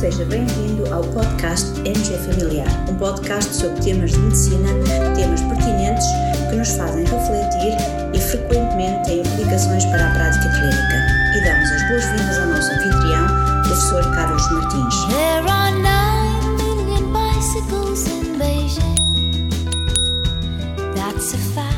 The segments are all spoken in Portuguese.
Seja bem-vindo ao podcast MG Familiar, um podcast sobre temas de medicina, temas pertinentes que nos fazem refletir e frequentemente têm implicações para a prática clínica. E damos as boas-vindas ao nosso anfitrião, professor Carlos Martins. There are nine million bicycles in Beijing. That's a fact.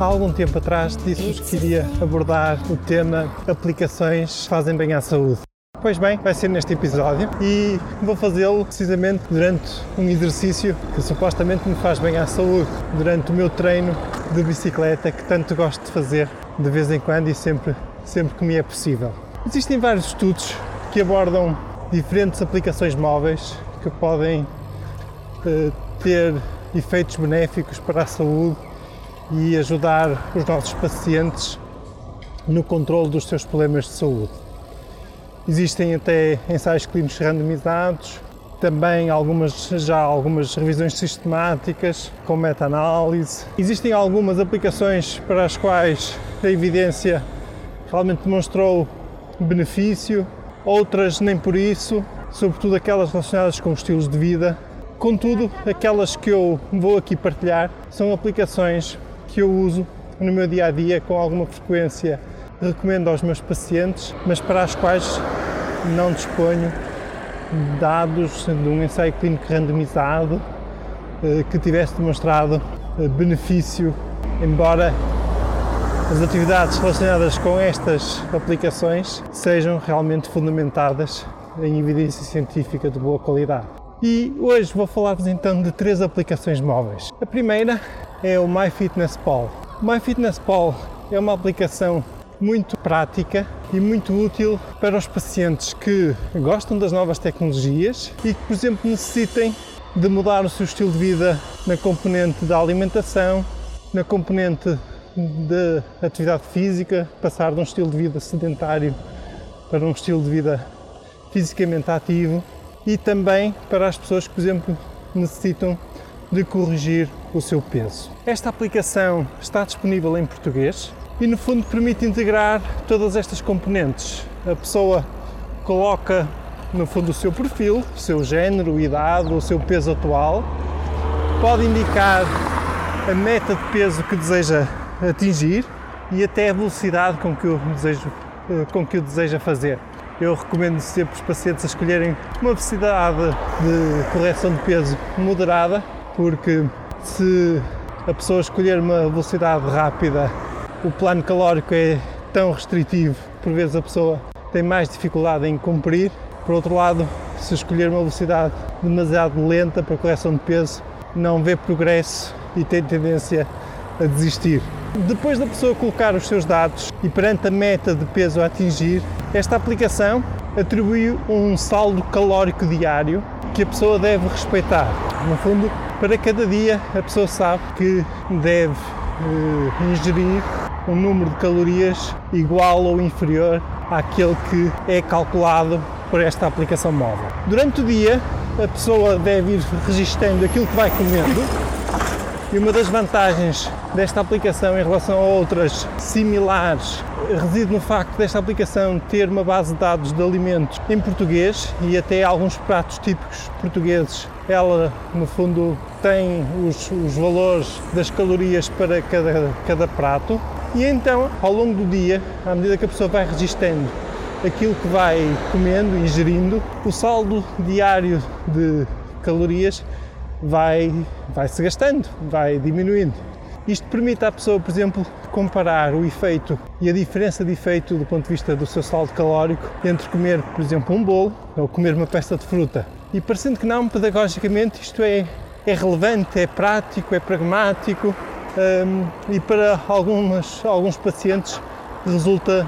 Há algum tempo atrás disse-vos que iria abordar o tema aplicações que fazem bem à saúde. Pois bem, vai ser neste episódio e vou fazê-lo precisamente durante um exercício que supostamente me faz bem à saúde, durante o meu treino de bicicleta que tanto gosto de fazer de vez em quando e sempre, sempre que me é possível. Existem vários estudos que abordam diferentes aplicações móveis que podem eh, ter efeitos benéficos para a saúde e ajudar os nossos pacientes no controle dos seus problemas de saúde. Existem até ensaios clínicos randomizados, também algumas, já algumas revisões sistemáticas com meta-análise. Existem algumas aplicações para as quais a evidência realmente demonstrou benefício, outras nem por isso, sobretudo aquelas relacionadas com estilos de vida. Contudo, aquelas que eu vou aqui partilhar são aplicações que eu uso no meu dia a dia com alguma frequência recomendo aos meus pacientes, mas para as quais não disponho dados de um ensaio clínico randomizado eh, que tivesse demonstrado eh, benefício, embora as atividades relacionadas com estas aplicações sejam realmente fundamentadas em evidência científica de boa qualidade. E hoje vou falar-vos então de três aplicações móveis. A primeira é o MyFitnessPal. O MyFitnessPal é uma aplicação muito prática e muito útil para os pacientes que gostam das novas tecnologias e que, por exemplo, necessitem de mudar o seu estilo de vida na componente da alimentação, na componente da atividade física, passar de um estilo de vida sedentário para um estilo de vida fisicamente ativo e também para as pessoas que, por exemplo, necessitam de corrigir o seu peso. Esta aplicação está disponível em português e no fundo permite integrar todas estas componentes. A pessoa coloca no fundo o seu perfil, o seu género, idade, o seu peso atual, pode indicar a meta de peso que deseja atingir e até a velocidade com que o desejo, com que o deseja fazer. Eu recomendo sempre os pacientes a escolherem uma velocidade de correção de peso moderada, porque se a pessoa escolher uma velocidade rápida o plano calórico é tão restritivo, por vezes a pessoa tem mais dificuldade em cumprir. Por outro lado, se escolher uma velocidade demasiado lenta para correção de peso, não vê progresso e tem tendência a desistir. Depois da pessoa colocar os seus dados e perante a meta de peso a atingir, esta aplicação atribui um saldo calórico diário que a pessoa deve respeitar. No fundo, para cada dia a pessoa sabe que deve eh, ingerir um número de calorias igual ou inferior àquele que é calculado por esta aplicação móvel. Durante o dia, a pessoa deve ir registando aquilo que vai comendo e uma das vantagens desta aplicação em relação a outras similares reside no facto desta aplicação ter uma base de dados de alimentos em português e até alguns pratos típicos portugueses. Ela, no fundo, tem os, os valores das calorias para cada, cada prato e então, ao longo do dia, à medida que a pessoa vai registando aquilo que vai comendo, ingerindo, o saldo diário de calorias vai, vai se gastando, vai diminuindo. Isto permite à pessoa, por exemplo, comparar o efeito e a diferença de efeito do ponto de vista do seu saldo calórico entre comer, por exemplo, um bolo ou comer uma peça de fruta. E parecendo que não, pedagogicamente isto é, é relevante, é prático, é pragmático, um, e para algumas, alguns pacientes resulta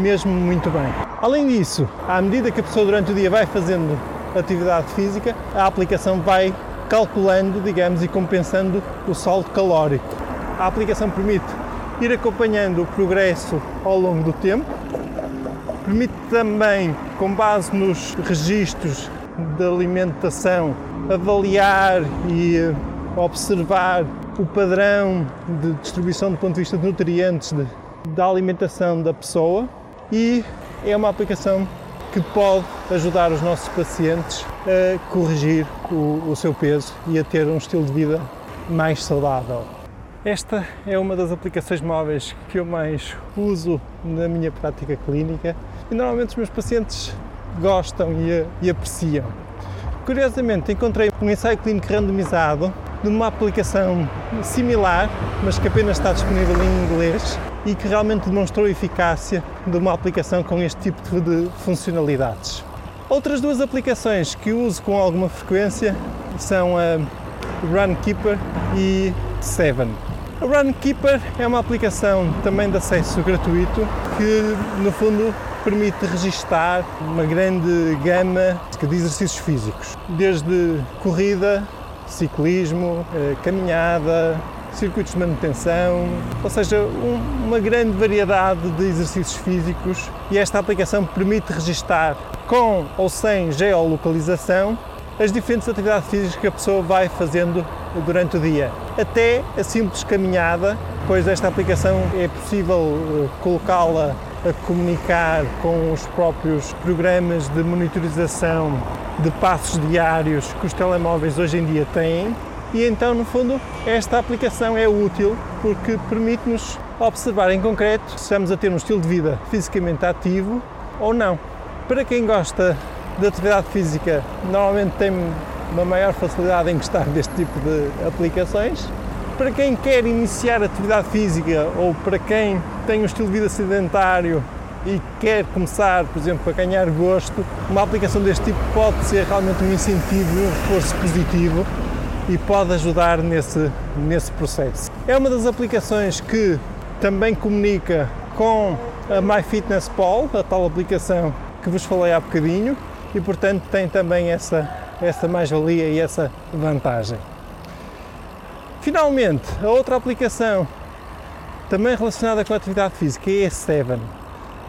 mesmo muito bem. Além disso, à medida que a pessoa durante o dia vai fazendo atividade física, a aplicação vai calculando, digamos, e compensando o saldo calórico. A aplicação permite ir acompanhando o progresso ao longo do tempo, permite também, com base nos registros de alimentação, avaliar e eh, observar o padrão de distribuição do ponto de vista de nutrientes de, da alimentação da pessoa e é uma aplicação que pode ajudar os nossos pacientes a corrigir o, o seu peso e a ter um estilo de vida mais saudável. Esta é uma das aplicações móveis que eu mais uso na minha prática clínica e normalmente os meus pacientes gostam e, e apreciam. Curiosamente, encontrei um ensaio clínico randomizado numa aplicação similar, mas que apenas está disponível em inglês e que realmente demonstrou a eficácia de uma aplicação com este tipo de funcionalidades. Outras duas aplicações que uso com alguma frequência são a Runkeeper e Seven. A Runkeeper é uma aplicação também de acesso gratuito que, no fundo, permite registar uma grande gama de exercícios físicos, desde corrida, ciclismo, eh, caminhada, circuitos de manutenção, ou seja, um, uma grande variedade de exercícios físicos e esta aplicação permite registar com ou sem geolocalização as diferentes atividades físicas que a pessoa vai fazendo durante o dia. Até a simples caminhada, pois esta aplicação é possível eh, colocá-la a comunicar com os próprios programas de monitorização de passos diários que os telemóveis hoje em dia têm. E então, no fundo, esta aplicação é útil porque permite-nos observar em concreto se estamos a ter um estilo de vida fisicamente ativo ou não. Para quem gosta de atividade física, normalmente tem uma maior facilidade em gostar deste tipo de aplicações. Para quem quer iniciar atividade física ou para quem tem um estilo de vida sedentário e quer começar, por exemplo, a ganhar gosto, uma aplicação deste tipo pode ser realmente um incentivo, um reforço positivo e pode ajudar nesse, nesse processo. É uma das aplicações que também comunica com a MyFitnessPal, a tal aplicação que vos falei há bocadinho, e portanto tem também essa, essa mais-valia e essa vantagem. Finalmente, a outra aplicação também relacionada com a atividade física é a Seven.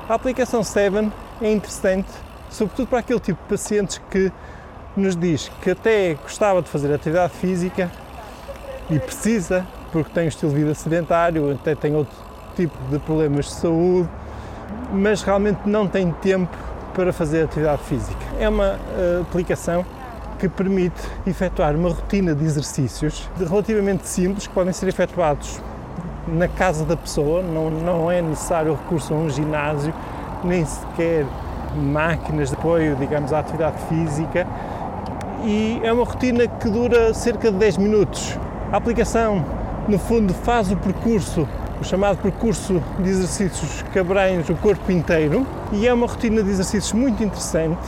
A aplicação Seven é interessante, sobretudo para aquele tipo de pacientes que nos diz que até gostava de fazer atividade física e precisa, porque tem um estilo de vida sedentário, até tem outro tipo de problemas de saúde, mas realmente não tem tempo para fazer atividade física. É uma uh, aplicação que permite efetuar uma rotina de exercícios relativamente simples que podem ser efetuados na casa da pessoa, não, não é necessário recurso a um ginásio, nem sequer máquinas de apoio, digamos, à atividade física. E é uma rotina que dura cerca de 10 minutos. A aplicação, no fundo, faz o percurso o chamado percurso de exercícios que o corpo inteiro e é uma rotina de exercícios muito interessante.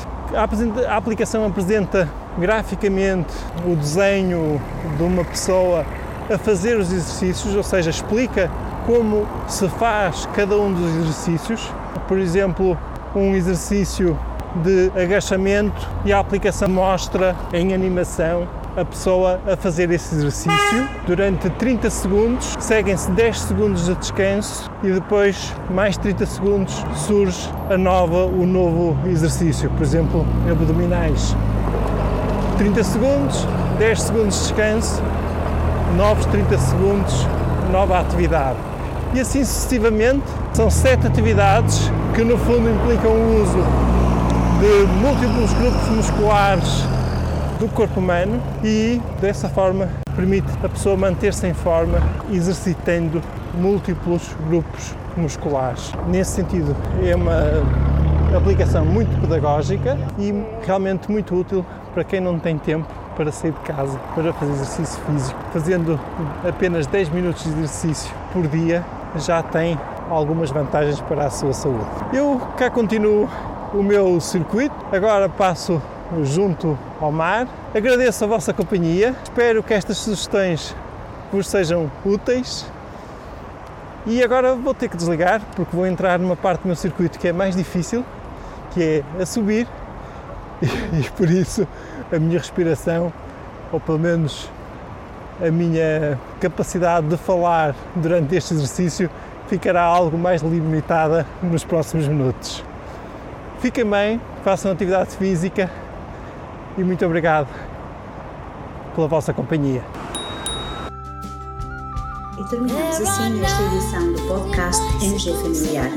A aplicação apresenta graficamente o desenho de uma pessoa a fazer os exercícios, ou seja, explica como se faz cada um dos exercícios. Por exemplo, um exercício de agachamento e a aplicação mostra em animação a pessoa a fazer esse exercício durante 30 segundos, seguem-se 10 segundos de descanso e depois mais 30 segundos surge a nova, o novo exercício, por exemplo, abdominais. 30 segundos, 10 segundos de descanso, novos 30 segundos, nova atividade. E assim sucessivamente, são sete atividades que no fundo implicam o uso de múltiplos grupos musculares do corpo humano e dessa forma permite a pessoa manter-se em forma exercitando múltiplos grupos musculares. Nesse sentido, é uma aplicação muito pedagógica e realmente muito útil para quem não tem tempo para sair de casa para fazer exercício físico. Fazendo apenas 10 minutos de exercício por dia já tem algumas vantagens para a sua saúde. Eu cá continuo o meu circuito, agora passo junto ao mar. Agradeço a vossa companhia, espero que estas sugestões vos sejam úteis. E agora vou ter que desligar porque vou entrar numa parte do meu circuito que é mais difícil, que é a subir, e, por isso a minha respiração, ou pelo menos a minha capacidade de falar durante este exercício, ficará algo mais limitada nos próximos minutos. Fiquem bem, façam atividade física e muito obrigado pela vossa companhia. E terminamos assim esta edição do podcast MG Familiar.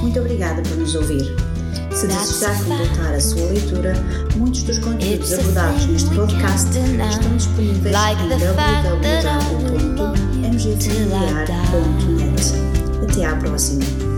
Muito obrigada por nos ouvir. Se desejar completar a sua leitura, muitos dos conteúdos abordados neste podcast estão disponíveis em www.mgfamiliar.net. Até à próxima!